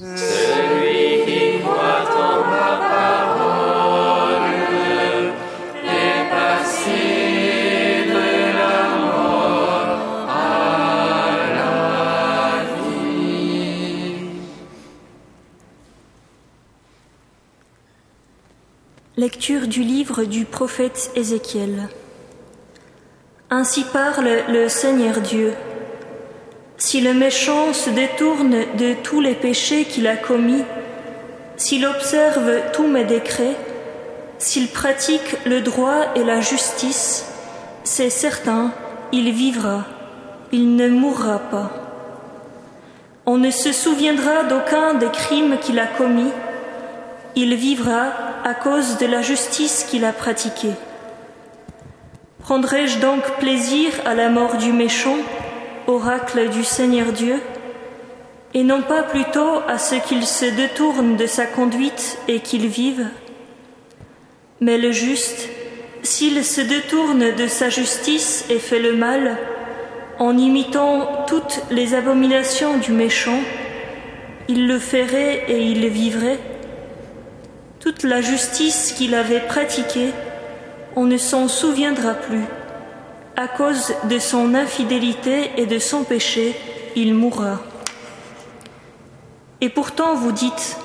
Celui qui croit en ma parole est passé de la mort à la vie. Lecture du livre du prophète Ézéchiel. Ainsi parle le Seigneur Dieu. Si le méchant se détourne de tous les péchés qu'il a commis, s'il observe tous mes décrets, s'il pratique le droit et la justice, c'est certain, il vivra, il ne mourra pas. On ne se souviendra d'aucun des crimes qu'il a commis, il vivra à cause de la justice qu'il a pratiquée. Prendrai-je donc plaisir à la mort du méchant? Oracle du Seigneur Dieu, et non pas plutôt à ce qu'il se détourne de sa conduite et qu'il vive. Mais le juste, s'il se détourne de sa justice et fait le mal, en imitant toutes les abominations du méchant, il le ferait et il vivrait. Toute la justice qu'il avait pratiquée, on ne s'en souviendra plus. À cause de son infidélité et de son péché, il mourra. Et pourtant vous dites,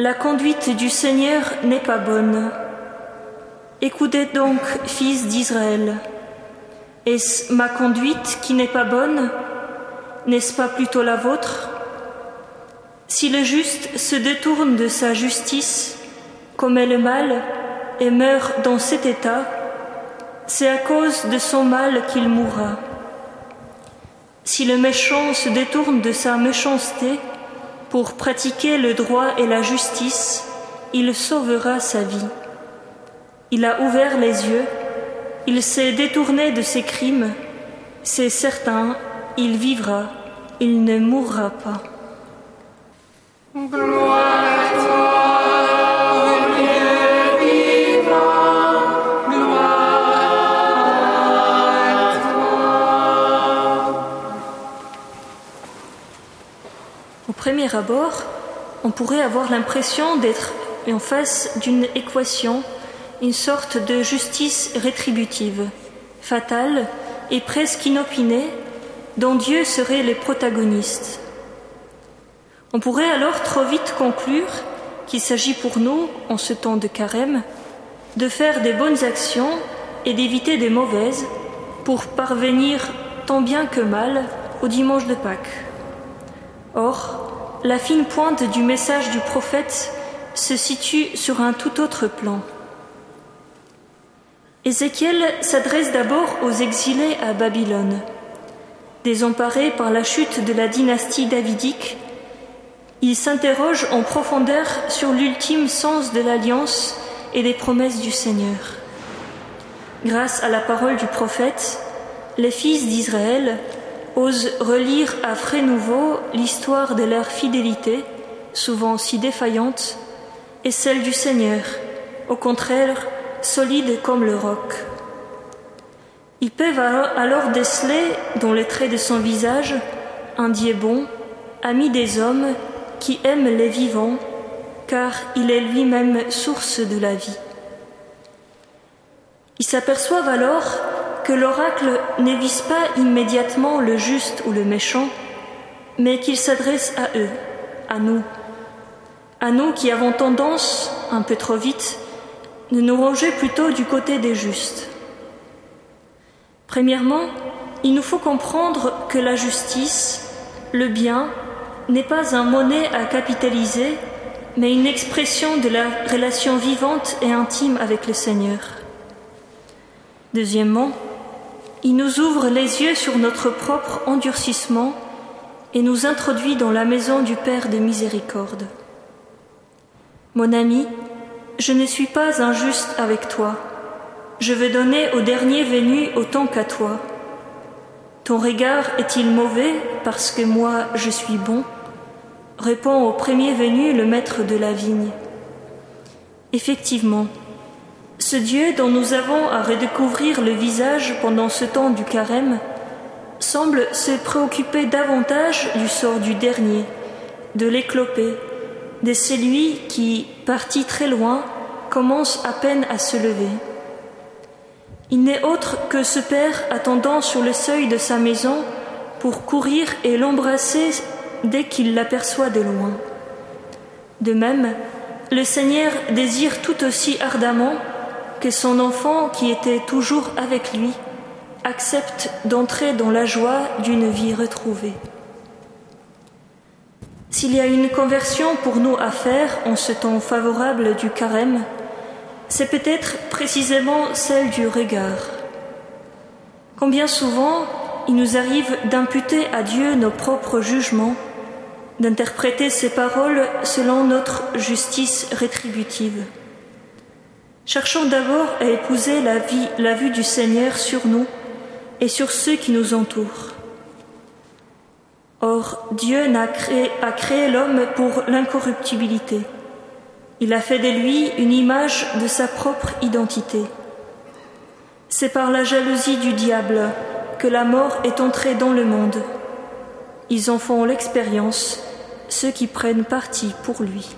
la conduite du Seigneur n'est pas bonne. Écoutez donc, fils d'Israël, est-ce ma conduite qui n'est pas bonne? N'est-ce pas plutôt la vôtre? Si le juste se détourne de sa justice, commet le mal et meurt dans cet état, c'est à cause de son mal qu'il mourra. Si le méchant se détourne de sa méchanceté pour pratiquer le droit et la justice, il sauvera sa vie. Il a ouvert les yeux, il s'est détourné de ses crimes, c'est certain, il vivra, il ne mourra pas. Premier abord, on pourrait avoir l'impression d'être en face d'une équation, une sorte de justice rétributive, fatale et presque inopinée, dont Dieu serait le protagoniste. On pourrait alors trop vite conclure qu'il s'agit pour nous, en ce temps de carême, de faire des bonnes actions et d'éviter des mauvaises pour parvenir tant bien que mal au dimanche de Pâques. Or, la fine pointe du message du prophète se situe sur un tout autre plan. Ézéchiel s'adresse d'abord aux exilés à Babylone. Désemparés par la chute de la dynastie davidique, il s'interroge en profondeur sur l'ultime sens de l'alliance et des promesses du Seigneur. Grâce à la parole du prophète, les fils d'Israël osent relire à frais nouveau l'histoire de leur fidélité, souvent si défaillante, et celle du Seigneur, au contraire solide comme le roc. Ils peuvent alors déceler, dans les traits de son visage, un Dieu bon, ami des hommes, qui aime les vivants, car il est lui-même source de la vie. Ils s'aperçoivent alors que l'oracle ne vise pas immédiatement le juste ou le méchant, mais qu'il s'adresse à eux, à nous, à nous qui avons tendance, un peu trop vite, de nous ranger plutôt du côté des justes. Premièrement, il nous faut comprendre que la justice, le bien, n'est pas un monnaie à capitaliser, mais une expression de la relation vivante et intime avec le Seigneur. Deuxièmement, il nous ouvre les yeux sur notre propre endurcissement et nous introduit dans la maison du Père de miséricorde. Mon ami, je ne suis pas injuste avec toi. Je veux donner au dernier venu autant qu'à toi. Ton regard est-il mauvais parce que moi je suis bon? Répond au premier venu le maître de la vigne. Effectivement, ce Dieu dont nous avons à redécouvrir le visage pendant ce temps du carême semble se préoccuper davantage du sort du dernier, de l'éclopé, de celui qui, parti très loin, commence à peine à se lever. Il n'est autre que ce Père attendant sur le seuil de sa maison pour courir et l'embrasser dès qu'il l'aperçoit de loin. De même, le Seigneur désire tout aussi ardemment que son enfant qui était toujours avec lui accepte d'entrer dans la joie d'une vie retrouvée. S'il y a une conversion pour nous à faire en ce temps favorable du carême, c'est peut-être précisément celle du regard. Combien souvent il nous arrive d'imputer à Dieu nos propres jugements, d'interpréter ses paroles selon notre justice rétributive. Cherchons d'abord à épouser la, vue du Seigneur sur nous et sur ceux qui nous entourent. Or, Dieu a créé, a créé l'homme pour l'incorruptibilité. Il a fait de lui une image de sa propre identité. C'est par la jalousie du diable que la mort est entrée dans le monde. Ils en font l'expérience, ceux qui prennent parti pour lui.